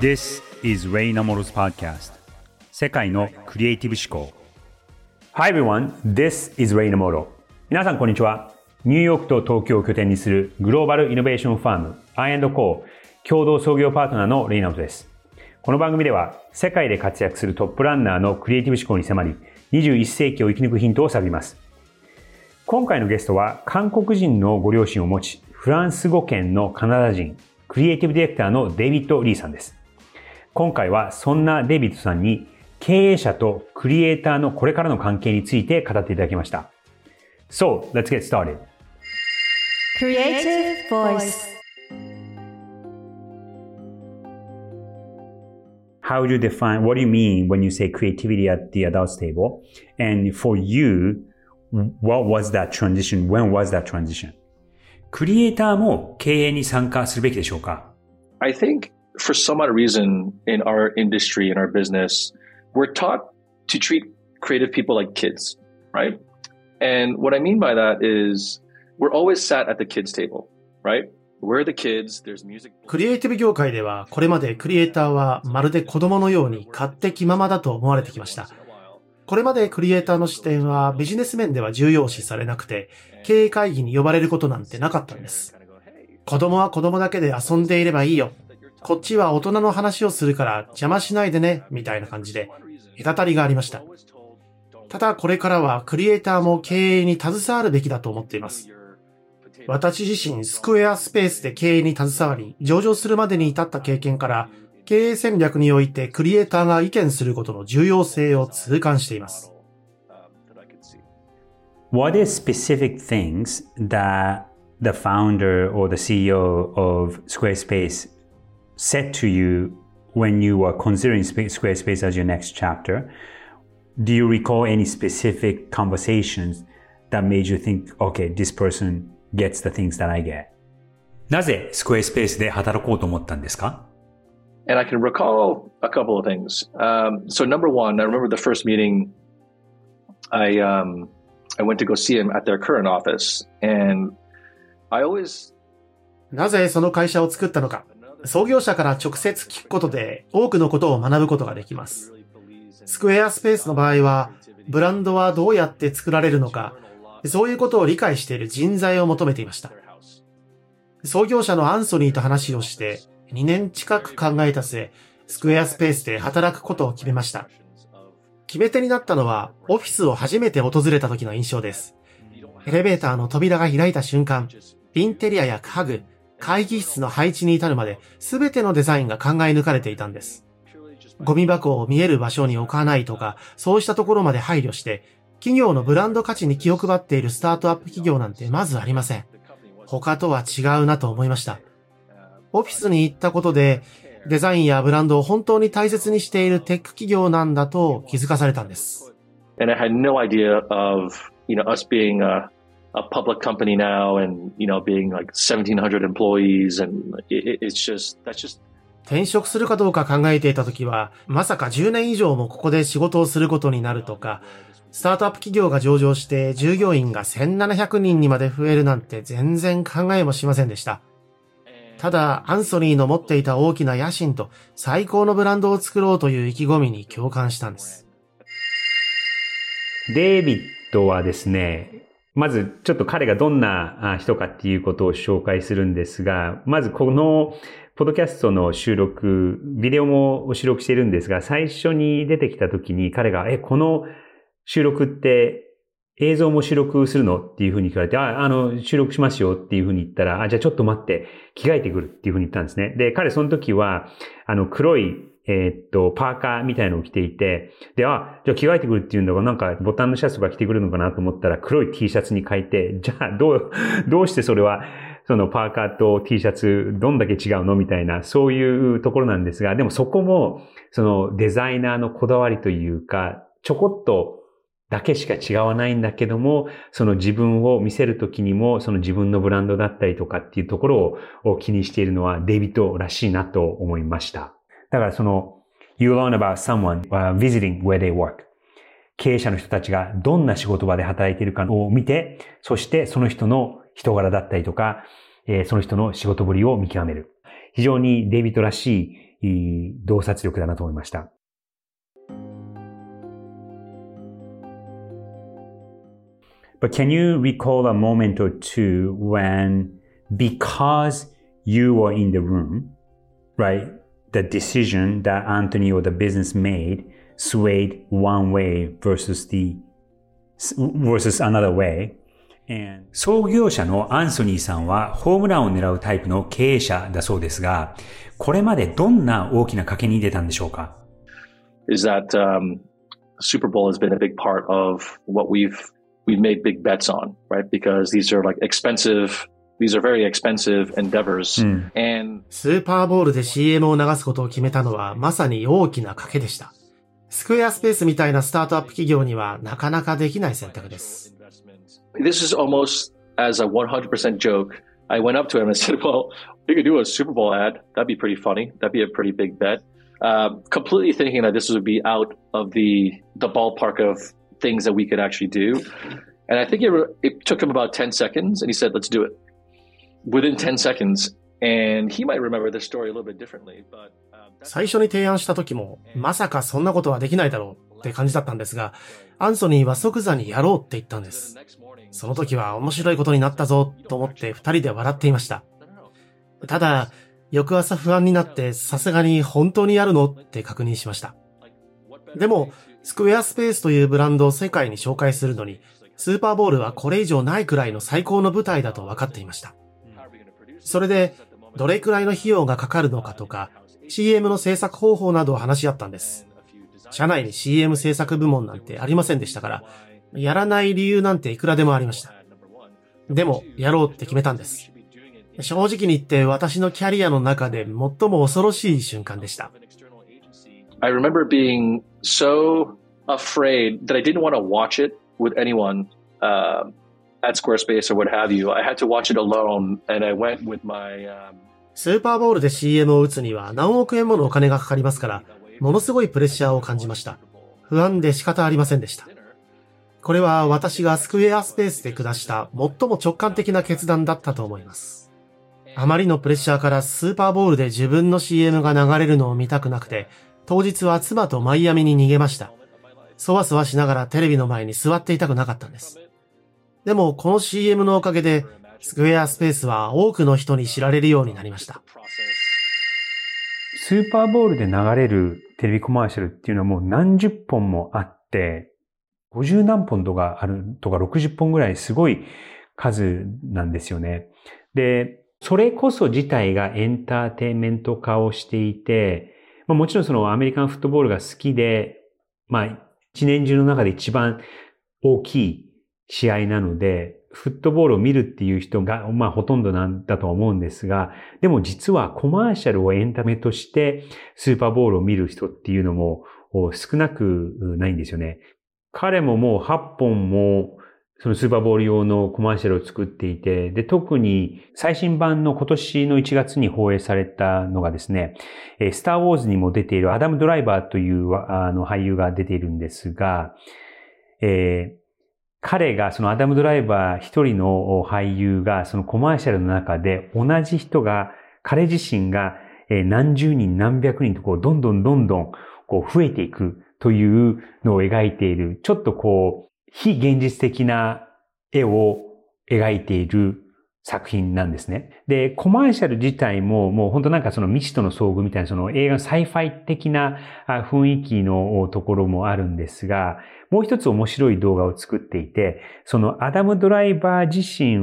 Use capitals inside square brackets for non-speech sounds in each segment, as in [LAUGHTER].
This is Ray Namoro's podcast. 世界のクリエイティブ思考。Hi everyone, this is Ray Namoro. 皆さんこんにちは。ニューヨークと東京を拠点にするグローバルイノベーションファーム I&Co 共同創業パートナーのレイナモトです。この番組では世界で活躍するトップランナーのクリエイティブ思考に迫り21世紀を生き抜くヒントを探ります。今回のゲストは韓国人のご両親を持ちフランス語圏のカナダ人クリエイティブディレクターのデイビッド・リーさんです。今回はそんなデイビッドさんに経営者とクリエイターのこれからの関係について語っていただきました。So, let's get started. Creative Voice How do you define, what do you mean when you say creativity at the adults table? And for you, what was that transition? When was that transition? クリエイターも経営に参加するべきでしょうか I think for some odd reason in our industry, in our business, we're taught to treat creative people like kids, right? And what I mean by that is we're always sat at the kids' table, right? We're the kids, there's music. クリエイティブ業界では、これまでクリエイターはまるで子供のように勝手気ままだと思われてきました。これまでクリエイターの視点はビジネス面では重要視されなくて、経営会議に呼ばれることなんてなかったんです。子供は子供だけで遊んでいればいいよ。こっちは大人の話をするから邪魔しないでね、みたいな感じで、隔たりがありました。ただこれからはクリエイターも経営に携わるべきだと思っています。私自身スクエアスペースで経営に携わり、上場するまでに至った経験から、経営戦略においてクリエイターが意見することの重要性を痛感しています。What is specific things that the founder or the CEO of Squarespace said to you when you were considering Spa- Squarespace as your next chapter? Do you recall any specific conversations that made you think, okay, this person gets the things that I get? なぜスクエアスペースで働こうと思ったんですか And I can recall a couple of things. Um, so number one, I remember the first meeting. I um, I went to go see him at their current office, and I always なぜその会社を作ったのか。 創業者から直接聞くことで多くのことを学ぶことができます。スクエアスペースの場合は、ブランドはどうやって作られるのか、そういうことを理解している人材を求めていました。創業者のアンソニーと話をして、2年近く考えた末、スクエアスペースで働くことを決めました。決め手になったのは、オフィスを初めて訪れた時の印象です。エレベーターの扉が開いた瞬間、インテリアや家具、会議室の配置に至るまで、すべてのデザインが考え抜かれていたんです。ゴミ箱を見える場所に置かないとか、そうしたところまで配慮して、企業のブランド価値に気を配っているスタートアップ企業なんてまずありません。他とは違うなと思いました。オフィスに行ったことで、デザインやブランドを本当に大切にしているテック企業なんだと気づかされたんです。and I had no idea of you know us being a a public company now and you know being like 1700 employees and it, it- it's just that's just 転職するかどうか考えていた時は、まさか10年以上もここで仕事をすることになるとか、スタートアップ企業が上場して従業員が1700人にまで増えるなんて全然考えもしませんでした。ただ、アンソニーの持っていた大きな野心と最高のブランドを作ろうという意気込みに共感したんです。デイビッドはですね、まずちょっと彼がどんな人かっていうことを紹介するんですが、まずこのポッドキャストの収録、ビデオも収録してるんですが、最初に出てきた時に彼が、え、この収録って映像も収録するのっていうふうに聞かれて、あ、あの、収録しますよっていうふうに言ったら、あ、じゃあちょっと待って、着替えてくるっていうふうに言ったんですね。で、彼その時は、あの、黒い、えーっと、パーカーみたいのを着ていて、で、あ、じゃあ着替えてくるっていうんだから、なんかボタンのシャツとか着てくるのかなと思ったら、黒い T シャツに変えて、じゃあどう、[LAUGHS] どうしてそれは、そのパーカーと T シャツ、どんだけ違うのみたいな、そういうところなんですが、でもそこも、そのデザイナーのこだわりというか、ちょこっとだけしか違わないんだけども、その自分を見せるときにも、その自分のブランドだったりとかっていうところを気にしているのはデビッドらしいなと思いました。だからその、you learn about someone、visiting where they work. 経営者の人たちがどんな仕事場で働いているかを見て、そしてその人の人柄だったりとか、えーその人の仕事ぶりを見極める。非常にデイビッドらしい洞察力だなと思いました。But can you recall a moment or two when, because you were in the room, right, the decision that Anthony or the business made swayed one way versus the versus another way. 創業者のアンソニーさんはホームランを狙うタイプの経営者だそうですが、これまでどんな大きな賭けに出たんでしょうか Is that、um, Super Bowl has been a big part of what we've we've made big bets on, right? Because these are like expensive These are very expensive endeavors.、うん、And スーパーボールで CM を流すことを決めたのはまさに大きな賭けでした。スクエアスペースみたいなスタートアップ企業にはなかなかできない選択です。This is almost as a 100% joke. I went up to him and [LAUGHS] said, well, you could do a Super Bowl ad. That'd be pretty funny. That'd be a pretty big bet. Uh, completely thinking that this would be out of the, the ballpark of things that we could actually do. And I think it, it took him about 10 seconds and he said, let's do it. Within 10 seconds. And he might remember this story a little bit differently, but 最初に提案した時も、まさかそんなことはできないだろうって感じだったんですが、アンソニーは即座にやろうって言ったんです。その時は面白いことになったぞと思って二人で笑っていました。ただ、翌朝不安になってさすがに本当にやるのって確認しました。でも、スクエアスペースというブランドを世界に紹介するのに、スーパーボールはこれ以上ないくらいの最高の舞台だと分かっていました。それで、どれくらいの費用がかかるのかとか、CM の制作方法などを話し合ったんです。社内に CM 制作部門なんてありませんでしたから、やらない理由なんていくらでもありました。でも、やろうって決めたんです。正直に言って私のキャリアの中で最も恐ろしい瞬間でした。I remember being so afraid that I didn't want to watch it with anyone. Uh, at Squarespace or what have you. I had to watch it alone and I went with my、um... スーパーボールで CM を打つには何億円ものお金がかかりますから、ものすごいプレッシャーを感じました。不安で仕方ありませんでした。これは私がスクエアスペースで下した最も直感的な決断だったと思います。あまりのプレッシャーからスーパーボールで自分の CM が流れるのを見たくなくて、当日は妻とマイアミに逃げました。そわそわしながらテレビの前に座っていたくなかったんです。でもこの CM のおかげで、スクエアスペースは多くの人に知られるようになりました。スーパーボールで流れるテレビコマーシャルっていうのはもう何十本もあって、50何本とかあるとか60本ぐらいすごい数なんですよね。で、それこそ自体がエンターテインメント化をしていて、まあ、もちろんそのアメリカンフットボールが好きで、まあ一年中の中で一番大きい試合なので、フットボールを見るっていう人が、まあほとんどなんだと思うんですが、でも実はコマーシャルをエンタメとしてスーパーボールを見る人っていうのも少なくないんですよね。彼ももう8本もそのスーパーボール用のコマーシャルを作っていて、で、特に最新版の今年の1月に放映されたのがですね、スターウォーズにも出ているアダム・ドライバーというあの俳優が出ているんですが、えー彼が、そのアダム・ドライバー一人の俳優が、そのコマーシャルの中で同じ人が、彼自身が何十人何百人とこう、どんどんどんどんこう増えていくというのを描いている、ちょっとこう、非現実的な絵を描いている作品なんですね。で、コマーシャル自体ももう本当なんかその未知との遭遇みたいなその映画の sci-fi 的な雰囲気のところもあるんですが、もう一つ面白い動画を作っていて、そのアダム・ドライバー自身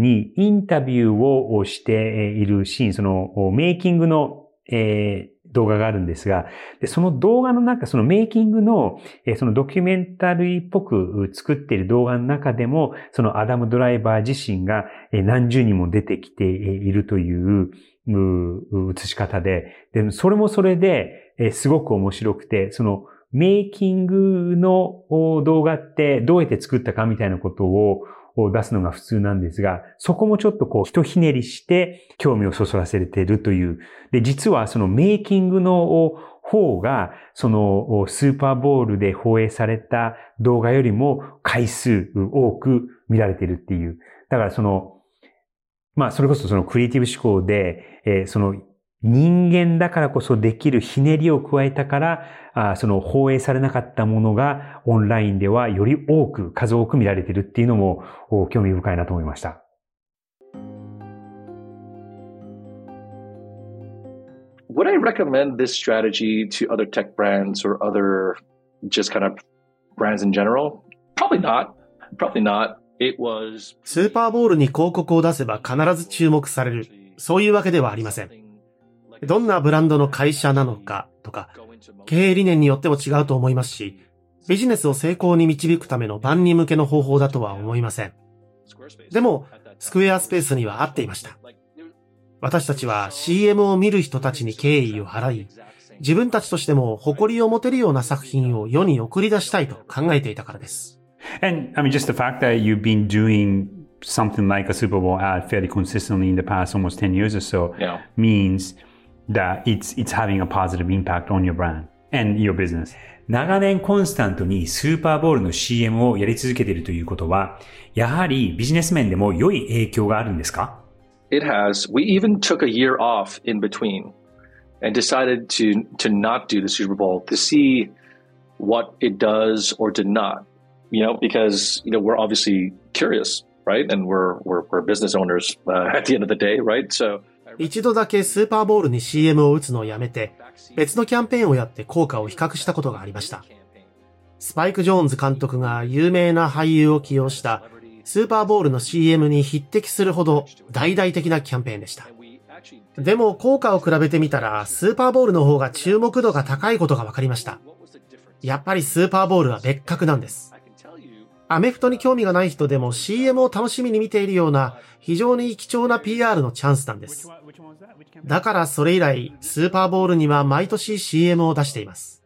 にインタビューをしているシーン、そのメイキングの、えー、動画があるんですが、でその動画の中、そのメイキングの、えそのドキュメンタリーっぽく作っている動画の中でも、そのアダム・ドライバー自身がえ何十人も出てきているというう映し方で、でそれもそれでえすごく面白くて、そのメイキングの動画ってどうやって作ったかみたいなことをを出すのが普通なんですが、そこもちょっとこう、ひとひねりして興味をそそらせているという。で、実はそのメイキングの方が、そのスーパーボールで放映された動画よりも回数多く見られているっていう。だからその、まあ、それこそそのクリエイティブ思考で、えー、その人間だからこそできるひねりを加えたから、あその放映されなかったものがオンラインではより多く、数多く見られているっていうのも興味深いなと思いました。Would I recommend this strategy to other tech brands or other just kind of brands in general? Probably not. Probably not. It was... スーパーボールに広告を出せば必ず注目される。そういうわけではありません。どんなブランドの会社なのかとか、経営理念によっても違うと思いますし、ビジネスを成功に導くための万人向けの方法だとは思いません。でも、スクエアスペースには合っていました。私たちは CM を見る人たちに敬意を払い、自分たちとしても誇りを持てるような作品を世に送り出したいと考えていたからです。And, I mean, just the fact that you've been doing something like a Super Bowl ad fairly consistently in the past almost 10 years or so yeah. means that it's, it's having a positive impact on your brand and your business. 長年コンスタントにスーパーボールの CM をやり続けているということは、やはりビジネス面でも良い影響があるんですか It has. We even took a year off in between and decided to, to not do the Super Bowl to see what it does or did not. You know, because, you know, we're obviously curious, right? And we're, we're, we're business owners uh, [LAUGHS] at the end of the day, right? So 一度だけスーパーボールに CM を打つのをやめて、別のキャンペーンをやって効果を比較したことがありました。スパイク・ジョーンズ監督が有名な俳優を起用したスーパーボールの CM に匹敵するほど大々的なキャンペーンでした。でも効果を比べてみたらスーパーボールの方が注目度が高いことが分かりました。やっぱりスーパーボールは別格なんです。アメフトに興味がない人でも CM を楽しみに見ているような非常に貴重な PR のチャンスなんです。だからそれ以来、スーパーボールには毎年 CM を出しています。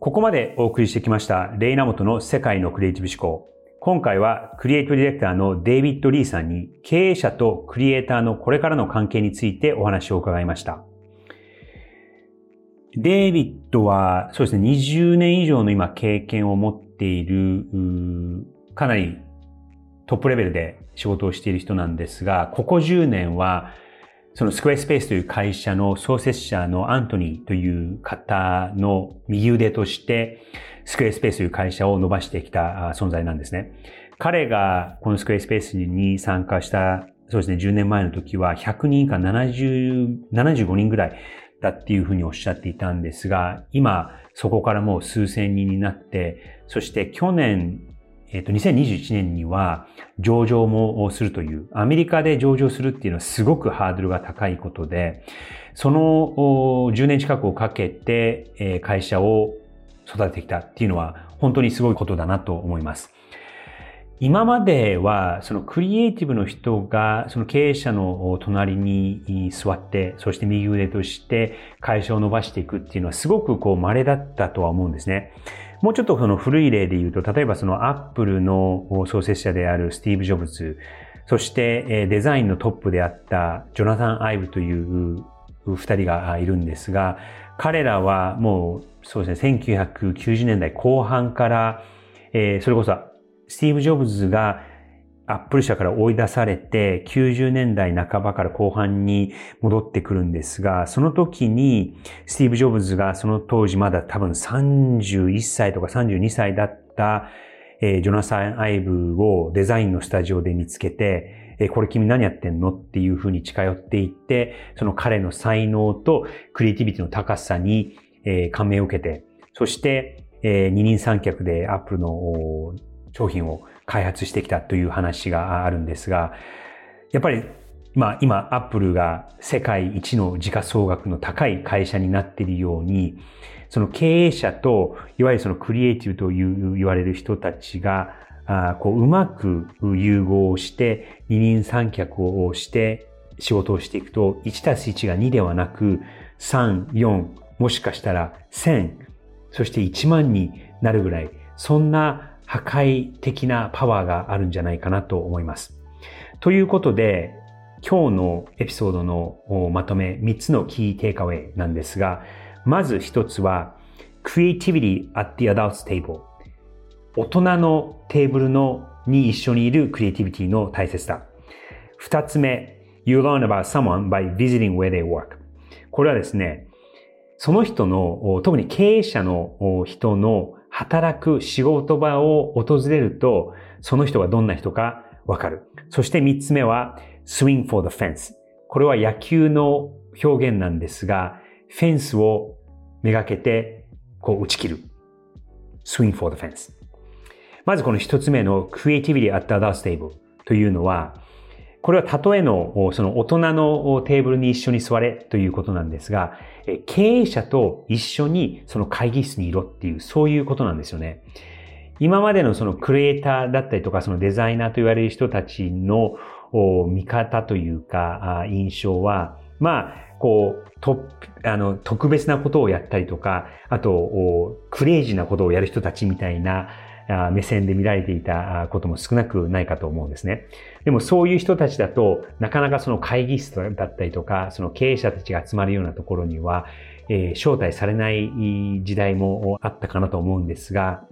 ここまでお送りしてきました、レイナモトの世界のクリエイティブ思考。今回はクリエイティブディレクターのデイビッド・リーさんに経営者とクリエイターのこれからの関係についてお話を伺いました。デイビッドはそうですね、20年以上の今経験を持っている、かなりトップレベルで仕事をしている人なんですが、ここ10年はそのスクエアスペースという会社の創設者のアントニーという方の右腕として、スクエアスペースという会社を伸ばしてきた存在なんですね。彼がこのスクエアスペースに参加した、そうですね、10年前の時は100人か70、75人ぐらいだっていうふうにおっしゃっていたんですが、今そこからもう数千人になって、そして去年、えっ、と、2021年には上場もするという、アメリカで上場するっていうのはすごくハードルが高いことで、その10年近くをかけて会社を育ててきたっていうのは本当にすごいことだなと思います。今までは、そのクリエイティブの人が、その経営者の隣に座って、そして右腕として会社を伸ばしていくっていうのはすごくこう稀だったとは思うんですね。もうちょっとその古い例で言うと、例えばそのアップルの創設者であるスティーブ・ジョブズ、そしてデザインのトップであったジョナタン・アイブという二人がいるんですが、彼らはもうそうですね、1990年代後半から、えー、それこそスティーブ・ジョブズがアップル社から追い出されて90年代半ばから後半に戻ってくるんですが、その時にスティーブ・ジョブズがその当時まだ多分31歳とか32歳だった、えー、ジョナサン・アイブをデザインのスタジオで見つけて、えー、これ君何やってんの？っていうふうに近寄っていって、その彼の才能とクリエイティビティの高さに、えー、感銘を受けて、そして、えー、二人三脚でアップルの商品を開発してきたという話があるんですが、やっぱり、まあ今、アップルが世界一の時価総額の高い会社になっているように、その経営者と、いわゆるそのクリエイティブという言われる人たちが、あこううまく融合をして、二人三脚をして仕事をしていくと、1たす1が2ではなく、3、4、もしかしたら1000、そして1万になるぐらい、そんな破壊的なパワーがあるんじゃないかなと思います。ということで、今日のエピソードのまとめ、3つのキーテイクアウェイなんですが、まず1つは、creativity at the adult's table。大人のテーブルのに一緒にいるクリエイティビティの大切さ。2つ目、you learn about someone by visiting where they work。これはですね、その人の、特に経営者の人の働く仕事場を訪れると、その人がどんな人かわかる。そして三つ目は、swing for the fence。これは野球の表現なんですが、フェンスをめがけて、こう打ち切る。swing for the fence。まずこの一つ目の creativity at the other table というのは、これは例えのその大人のテーブルに一緒に座れということなんですが、経営者と一緒にその会議室にいろっていう、そういうことなんですよね。今までのそのクリエイターだったりとか、そのデザイナーと言われる人たちの見方というか、印象は、まあ、こう、と、あの、特別なことをやったりとか、あと、クレイジーなことをやる人たちみたいな、目線で見られていたことも少なくないかと思うんですね。でもそういう人たちだと、なかなかその会議室だったりとか、その経営者たちが集まるようなところには、えー、招待されない時代もあったかなと思うんですが、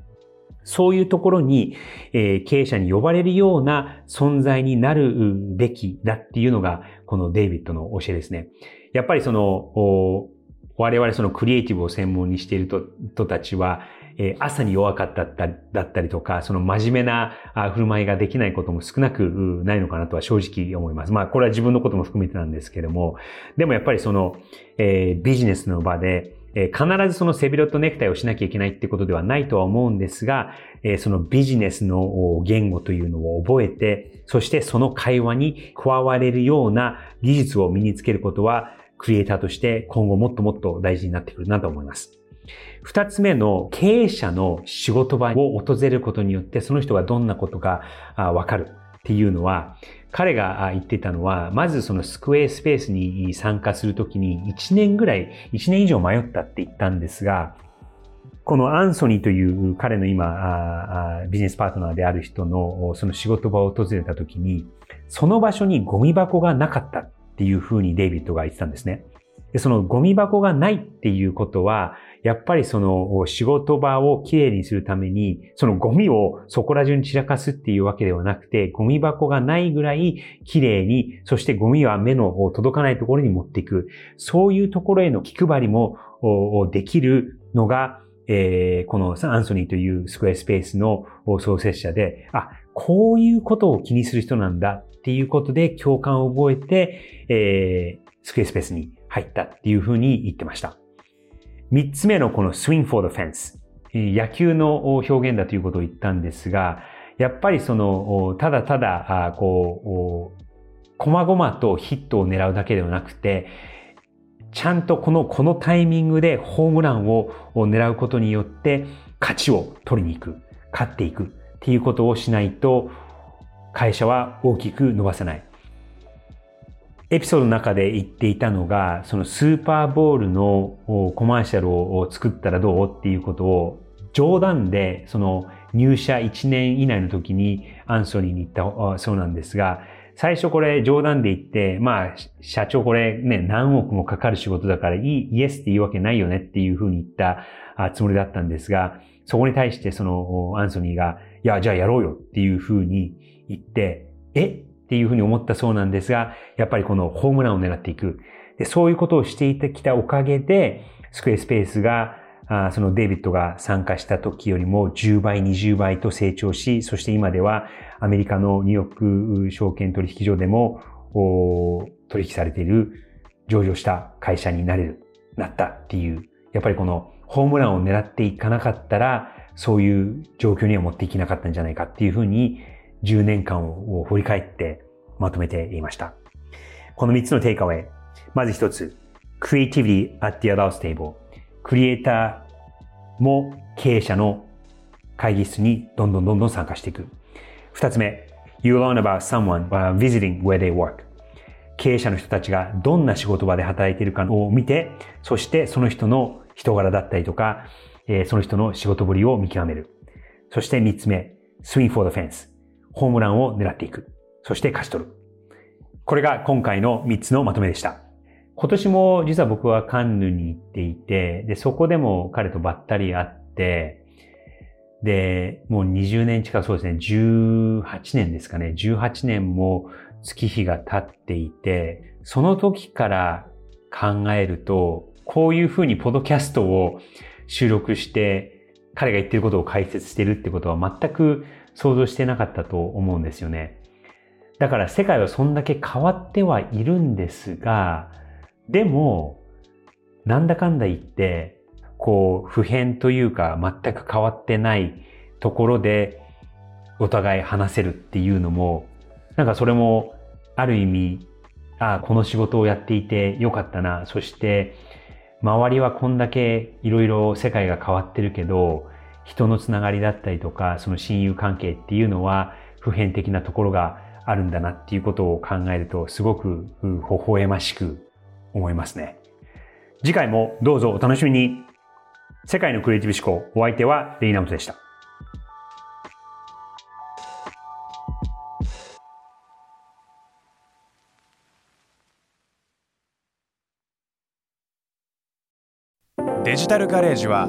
そういうところに、えー、経営者に呼ばれるような存在になるべきだっていうのが、このデイビッドの教えですね。やっぱりその、我々そのクリエイティブを専門にしている人たちは、え朝に弱かっただったりとか、その真面目な振る舞いができないことも少なくないのかなとは正直思います。まあ、これは自分のことも含めてなんですけども、でもやっぱりその、え、ビジネスの場で、え必ずその背広とネクタイをしなきゃいけないってことではないとは思うんですが、えそのビジネスの言語というのを覚えて、そしてその会話に加われるような技術を身につけることは、クリエイターとして今後もっともっと大事になってくるなと思います。二つ目の経営者の仕事場を訪れることによってその人がどんなことがわかるっていうのは彼が言ってたのは、まずそのスクエアスペースに参加するときに1年ぐらい、1年以上迷ったって言ったんですが、このアンソニーという彼の今、ビジネスパートナーである人のその仕事場を訪れたときに、その場所にゴミ箱がなかったっていうふうにデイビッドが言ってたんですね。でそのゴミ箱がないっていうことは、やっぱりその仕事場をきれいにするために、そのゴミをそこら中に散らかすっていうわけではなくて、ゴミ箱がないぐらいきれいに、そしてゴミは目の届かないところに持っていく。そういうところへの気配りもできるのが、えー、このアンソニーというスクエアスペースの創設者で、あ、こういうことを気にする人なんだっていうことで共感を覚えて、えー、スクエアスペースに入ったっていうふうに言ってました。三つ目のこの swing for the fence。野球の表現だということを言ったんですが、やっぱりその、ただただ、こう、こまごまとヒットを狙うだけではなくて、ちゃんとこの、このタイミングでホームランを狙うことによって、勝ちを取りに行く、勝っていくっていうことをしないと、会社は大きく伸ばせない。エピソードの中で言っていたのが、そのスーパーボールのコマーシャルを作ったらどう？っていうことを冗談でその入社1年以内の時にアンソニーに言ったそうなんですが、最初これ冗談で言って、まあ、社長これね、何億もかかる仕事だからいい、イエスって言うわけないよねっていうふうに言ったつもりだったんですが、そこに対してそのアンソニーが、いや、じゃあやろうよっていうふうに言って、え？っていうふうに思ったそうなんですが、やっぱりこのホームランを狙っていく。でそういうことをしていてきたおかげで、スクエアスペースが、あそのデイビッドが参加した時よりも10倍、20倍と成長し、そして今ではアメリカのニューヨーク証券取引所でも取引されている上場した会社になれる、なったっていう、やっぱりこのホームランを狙っていかなかったら、そういう状況には持っていけなかったんじゃないかっていうふうに10年間を振り返ってまとめていました。この3つのテイクアウェイ。まず1つ、Creativity at the adults table。クリエイターも経営者の会議室にどんどんどんどん参加していく。2つ目、You learn about someone by visiting where they work。経営者の人たちがどんな仕事場で働いているかを見て、そしてその人の人柄だったりとか、その人の仕事ぶりを見極める。そして3つ目、swing for the fence。ホームランを狙っていく。そして勝ち取る。これが今回の3つのまとめでした。今年も実は僕はカンヌに行っていて、で、そこでも彼とばったり会って、で、もう20年近くそうですね、18年ですかね、18年も月日が経っていて、その時から考えると、こういうふうにポドキャストを収録して、彼が言ってることを解説してるってことは全く想像してなかったと思うんですよね。だから世界はそんだけ変わってはいるんですが、でも、なんだかんだ言って、こう、普遍というか全く変わってないところでお互い話せるっていうのも、なんかそれもある意味、ああ、この仕事をやっていてよかったな。そして、周りはこんだけいろいろ世界が変わってるけど、人のつながりだったりとか、その親友関係っていうのは普遍的なところがあるんだなっていうことを考えると、すごく微笑ましく思いますね。次回もどうぞお楽しみに。世界のクリエイティブ思考、お相手はレイナムトでした。デジタルガレージは